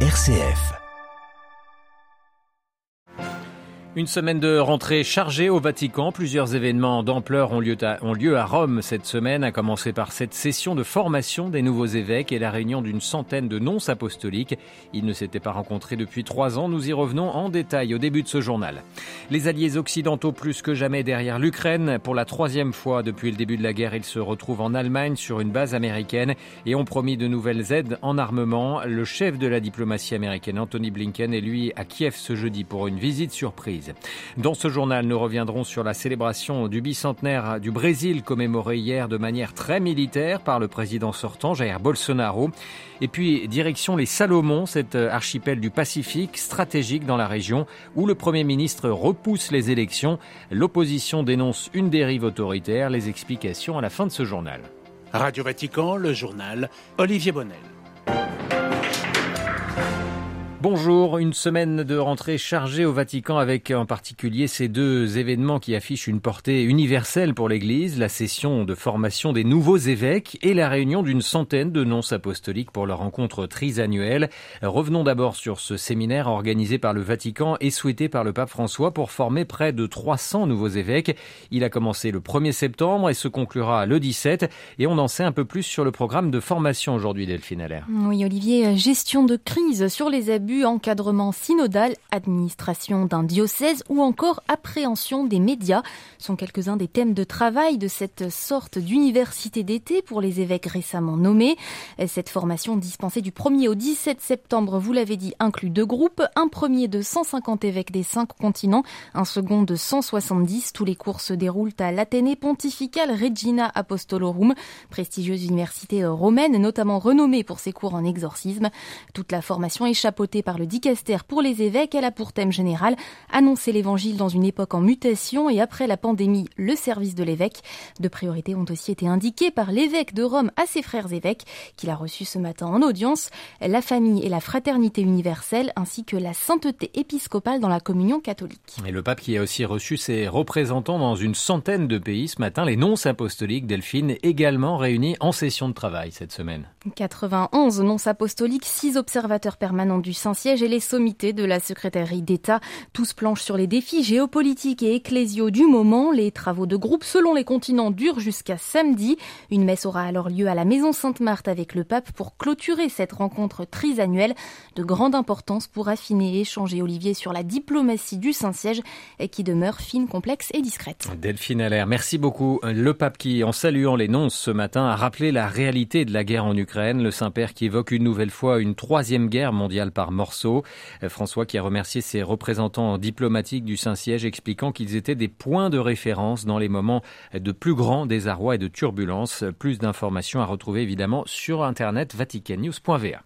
RCF. Une semaine de rentrée chargée au Vatican. Plusieurs événements d'ampleur ont lieu, à, Rome cette semaine, à commencer par cette session de formation des nouveaux évêques et la réunion d'une centaine de nonces apostoliques. Ils ne s'étaient pas rencontrés depuis trois ans. Nous y revenons en détail au début de ce journal. Les alliés occidentaux plus que jamais derrière l'Ukraine. Pour la troisième fois depuis le début de la guerre, ils se retrouvent en Allemagne sur une base américaine et ont promis de nouvelles aides en armement. Le chef de la diplomatie américaine, Anthony Blinken, est lui à Kiev ce jeudi pour une visite surprise. Dans ce journal, nous reviendrons sur la célébration du bicentenaire du Brésil commémoré hier de manière très militaire par le président sortant Jair Bolsonaro. Et puis direction les Salomons, cet archipel du Pacifique stratégique dans la région où le Premier ministre repousse les élections. L'opposition dénonce une dérive autoritaire. Les explications à la fin de ce journal. Radio Vatican, le journal Olivier Bonnel. Bonjour, une semaine de rentrée chargée au Vatican avec en particulier ces deux événements qui affichent une portée universelle pour l'Église, la session de formation des nouveaux évêques et la réunion d'une centaine de nonces apostoliques pour leur rencontre trisannuelle. Revenons d'abord sur ce séminaire organisé par le Vatican et souhaité par le pape François pour former près de 300 nouveaux évêques. Il a commencé le 1er septembre et se conclura le 17 et on en sait un peu plus sur le programme de formation aujourd'hui Delphine Allaire. Oui Olivier, gestion de crise sur les abus encadrement synodal, administration d'un diocèse ou encore appréhension des médias sont quelques-uns des thèmes de travail de cette sorte d'université d'été pour les évêques récemment nommés. Cette formation dispensée du 1er au 17 septembre, vous l'avez dit, inclut deux groupes, un premier de 150 évêques des cinq continents, un second de 170. Tous les cours se déroulent à l'Athénée pontifical Regina Apostolorum, prestigieuse université romaine, notamment renommée pour ses cours en exorcisme. Toute la formation est chapeautée par le dicaster pour les évêques. Elle a pour thème général annoncer l'évangile dans une époque en mutation et après la pandémie, le service de l'évêque. De priorités ont aussi été indiquées par l'évêque de Rome à ses frères évêques qu'il a reçu ce matin en audience, la famille et la fraternité universelle ainsi que la sainteté épiscopale dans la communion catholique. Et le pape qui a aussi reçu ses représentants dans une centaine de pays ce matin, les nonces apostoliques Delphine également réunis en session de travail cette semaine. 91 nonces apostoliques, 6 observateurs permanents du Saint-Siège et les sommités de la secrétaire d'État. Tous planchent sur les défis géopolitiques et ecclésiaux du moment. Les travaux de groupe selon les continents durent jusqu'à samedi. Une messe aura alors lieu à la Maison Sainte-Marthe avec le pape pour clôturer cette rencontre trisannuelle de grande importance pour affiner et échanger Olivier sur la diplomatie du Saint-Siège qui demeure fine, complexe et discrète. Delphine Allaire, merci beaucoup. Le pape qui, en saluant les nonces ce matin, a rappelé la réalité de la guerre en Ukraine. Le Saint-Père qui évoque une nouvelle fois une troisième guerre mondiale par morceaux. François qui a remercié ses représentants diplomatiques du Saint-Siège expliquant qu'ils étaient des points de référence dans les moments de plus grand désarroi et de turbulence. Plus d'informations à retrouver évidemment sur internet vaticannews.va.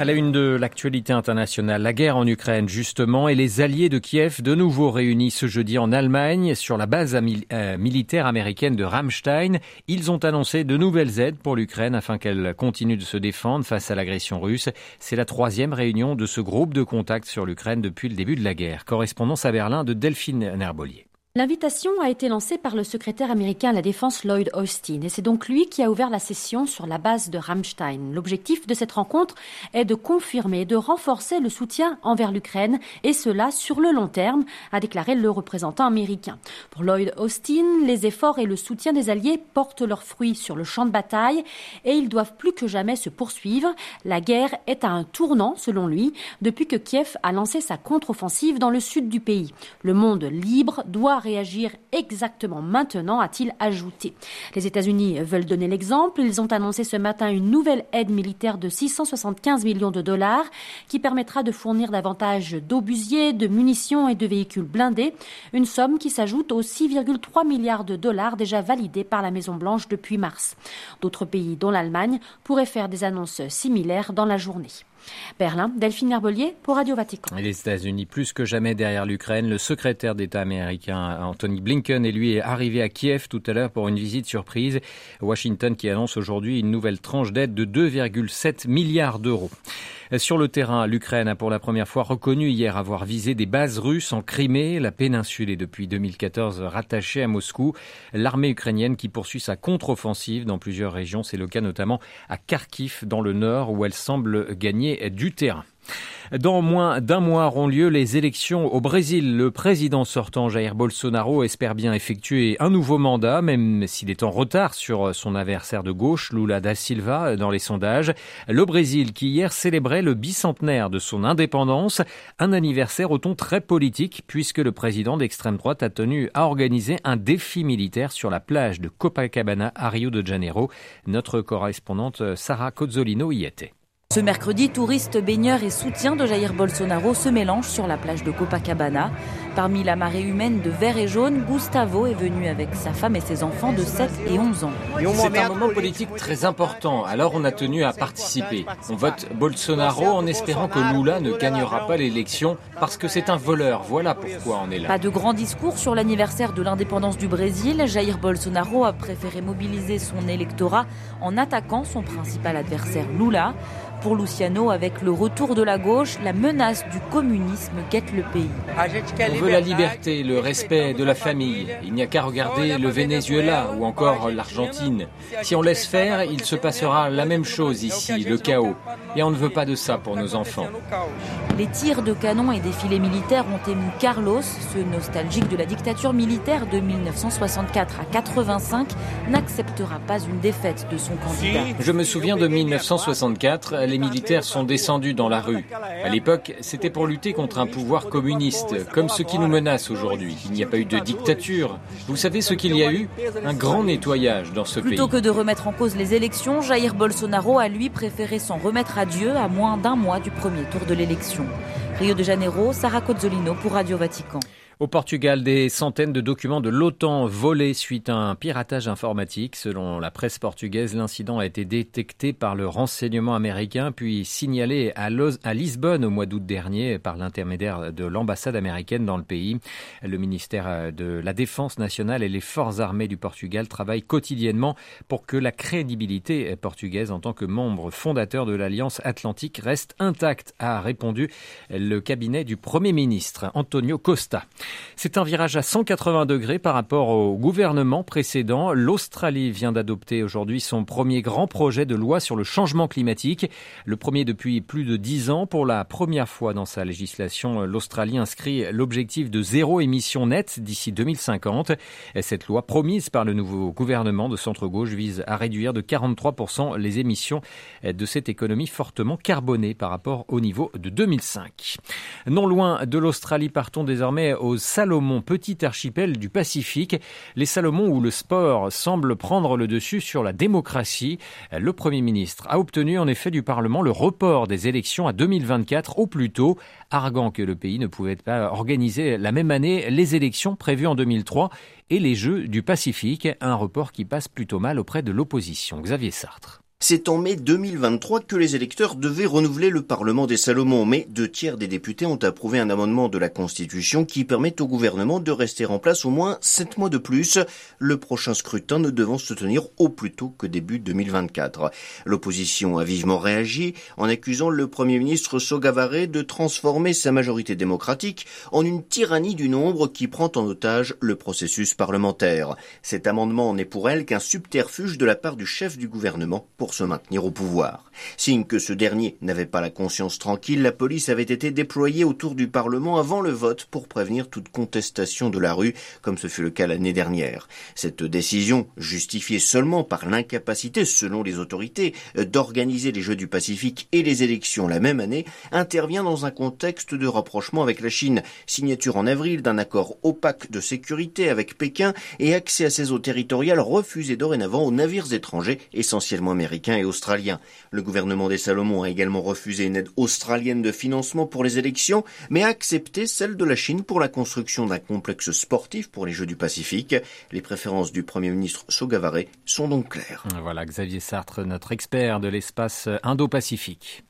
À la une de l'actualité internationale, la guerre en Ukraine justement et les alliés de Kiev de nouveau réunis ce jeudi en Allemagne sur la base euh, militaire américaine de Ramstein. Ils ont annoncé de nouvelles aides pour l'Ukraine afin qu'elle continue de se défendre face à l'agression russe. C'est la troisième réunion de ce groupe de contact sur l'Ukraine depuis le début de la guerre. Correspondance à Berlin de Delphine Nerbolier. L'invitation a été lancée par le secrétaire américain à la Défense Lloyd Austin et c'est donc lui qui a ouvert la session sur la base de Ramstein. L'objectif de cette rencontre est de confirmer, de renforcer le soutien envers l'Ukraine et cela sur le long terme, a déclaré le représentant américain. Pour Lloyd Austin, les efforts et le soutien des alliés portent leurs fruits sur le champ de bataille et ils doivent plus que jamais se poursuivre. La guerre est à un tournant, selon lui, depuis que Kiev a lancé sa contre-offensive dans le sud du pays. Le monde libre doit réagir exactement maintenant, a-t-il ajouté. Les États-Unis veulent donner l'exemple. Ils ont annoncé ce matin une nouvelle aide militaire de 675 millions de dollars qui permettra de fournir davantage d'obusiers, de munitions et de véhicules blindés. Une somme qui s'ajoute aux 6,3 milliards de dollars déjà validés par la Maison-Blanche depuis mars. D'autres pays, dont l'Allemagne, pourraient faire des annonces similaires dans la journée. Berlin, Delphine Herbelier pour Radio Vatican. Et les États-Unis plus que jamais derrière l'Ukraine. Le secrétaire d'État américain Anthony Blinken et lui est arrivé à Kiev tout à l'heure pour une visite surprise. Washington qui annonce aujourd'hui une nouvelle tranche d'aide de 2,7 milliards d'euros. Sur le terrain, l'Ukraine a pour la première fois reconnu hier avoir visé des bases russes en Crimée. La péninsule est depuis 2014 rattachée à Moscou. L'armée ukrainienne qui poursuit sa contre-offensive dans plusieurs régions. C'est le cas notamment à Kharkiv dans le nord où elle semble gagner du terrain. Dans moins d'un mois auront lieu les élections au Brésil. Le président sortant Jair Bolsonaro espère bien effectuer un nouveau mandat, même s'il est en retard sur son adversaire de gauche, Lula da Silva, dans les sondages. Le Brésil qui hier célébrait le bicentenaire de son indépendance, un anniversaire au ton très politique puisque le président d'extrême droite a tenu à organiser un défi militaire sur la plage de Copacabana à Rio de Janeiro. Notre correspondante Sarah Cozzolino y était. Ce mercredi, touristes, baigneurs et soutiens de Jair Bolsonaro se mélangent sur la plage de Copacabana. Parmi la marée humaine de vert et jaune, Gustavo est venu avec sa femme et ses enfants de 7 et 11 ans. C'est un moment politique très important, alors on a tenu à participer. On vote Bolsonaro en espérant que Lula ne gagnera pas l'élection parce que c'est un voleur. Voilà pourquoi on est là. Pas de grand discours sur l'anniversaire de l'indépendance du Brésil. Jair Bolsonaro a préféré mobiliser son électorat en attaquant son principal adversaire Lula. Pour Luciano, avec le retour de la gauche, la menace du communisme guette le pays. On veut la liberté, le respect de la famille. Il n'y a qu'à regarder le Venezuela ou encore l'Argentine. Si on laisse faire, il se passera la même chose ici, le chaos. Et on ne veut pas de ça pour nos enfants. Les tirs de canon et défilés militaires ont ému Carlos, ce nostalgique de la dictature militaire de 1964 à 85, n'acceptera pas une défaite de son candidat. Je me souviens de 1964 les militaires sont descendus dans la rue. À l'époque, c'était pour lutter contre un pouvoir communiste, comme ce qui nous menace aujourd'hui. Il n'y a pas eu de dictature. Vous savez ce qu'il y a eu? Un grand nettoyage dans ce pays. Plutôt que de remettre en cause les élections, Jair Bolsonaro a lui préféré s'en remettre à Dieu à moins d'un mois du premier tour de l'élection. Rio de Janeiro, Sarah Cozzolino pour Radio Vatican. Au Portugal, des centaines de documents de l'OTAN volés suite à un piratage informatique. Selon la presse portugaise, l'incident a été détecté par le renseignement américain puis signalé à, Lisbonne au mois d'août dernier par l'intermédiaire de l'ambassade américaine dans le pays. Le ministère de la Défense nationale et les forces armées du Portugal travaillent quotidiennement pour que la crédibilité portugaise en tant que membre fondateur de l'Alliance Atlantique reste intacte, a répondu le cabinet du Premier ministre Antonio Costa. C'est un virage à 180 degrés par rapport au gouvernement précédent. L'Australie vient d'adopter aujourd'hui son premier grand projet de loi sur le changement climatique. Le premier depuis plus de dix ans. Pour la première fois dans sa législation, l'Australie inscrit l'objectif de zéro émission nette d'ici 2050. Cette loi promise par le nouveau gouvernement de centre-gauche vise à réduire de 43% les émissions de cette économie fortement carbonée par rapport au niveau de 2005. Non loin de l'Australie, partons désormais aux Salomon, petit archipel du Pacifique. Les Salomons où le sport semble prendre le dessus sur la démocratie. Le Premier ministre a obtenu en effet du Parlement le report des élections à 2024 au plus tôt, arguant que le pays ne pouvait pas organiser la même année les élections prévues en 2003 et les Jeux du Pacifique, un report qui passe plutôt mal auprès de l'opposition. Xavier Sartre. C'est en mai 2023 que les électeurs devaient renouveler le Parlement des Salomons, mais deux tiers des députés ont approuvé un amendement de la Constitution qui permet au gouvernement de rester en place au moins sept mois de plus, le prochain scrutin ne devant se tenir au plus tôt que début 2024. L'opposition a vivement réagi en accusant le Premier ministre Sogavare de transformer sa majorité démocratique en une tyrannie du nombre qui prend en otage le processus parlementaire. Cet amendement n'est pour elle qu'un subterfuge de la part du chef du gouvernement se maintenir au pouvoir. Signe que ce dernier n'avait pas la conscience tranquille, la police avait été déployée autour du Parlement avant le vote pour prévenir toute contestation de la rue, comme ce fut le cas l'année dernière. Cette décision, justifiée seulement par l'incapacité, selon les autorités, d'organiser les Jeux du Pacifique et les élections la même année, intervient dans un contexte de rapprochement avec la Chine, signature en avril d'un accord opaque de sécurité avec Pékin et accès à ses eaux territoriales refusé dorénavant aux navires étrangers, essentiellement américains et australien. Le gouvernement des Salomons a également refusé une aide australienne de financement pour les élections, mais a accepté celle de la Chine pour la construction d'un complexe sportif pour les Jeux du Pacifique. Les préférences du Premier ministre Sogavare sont donc claires. Voilà Xavier Sartre, notre expert de l'espace Indo-Pacifique.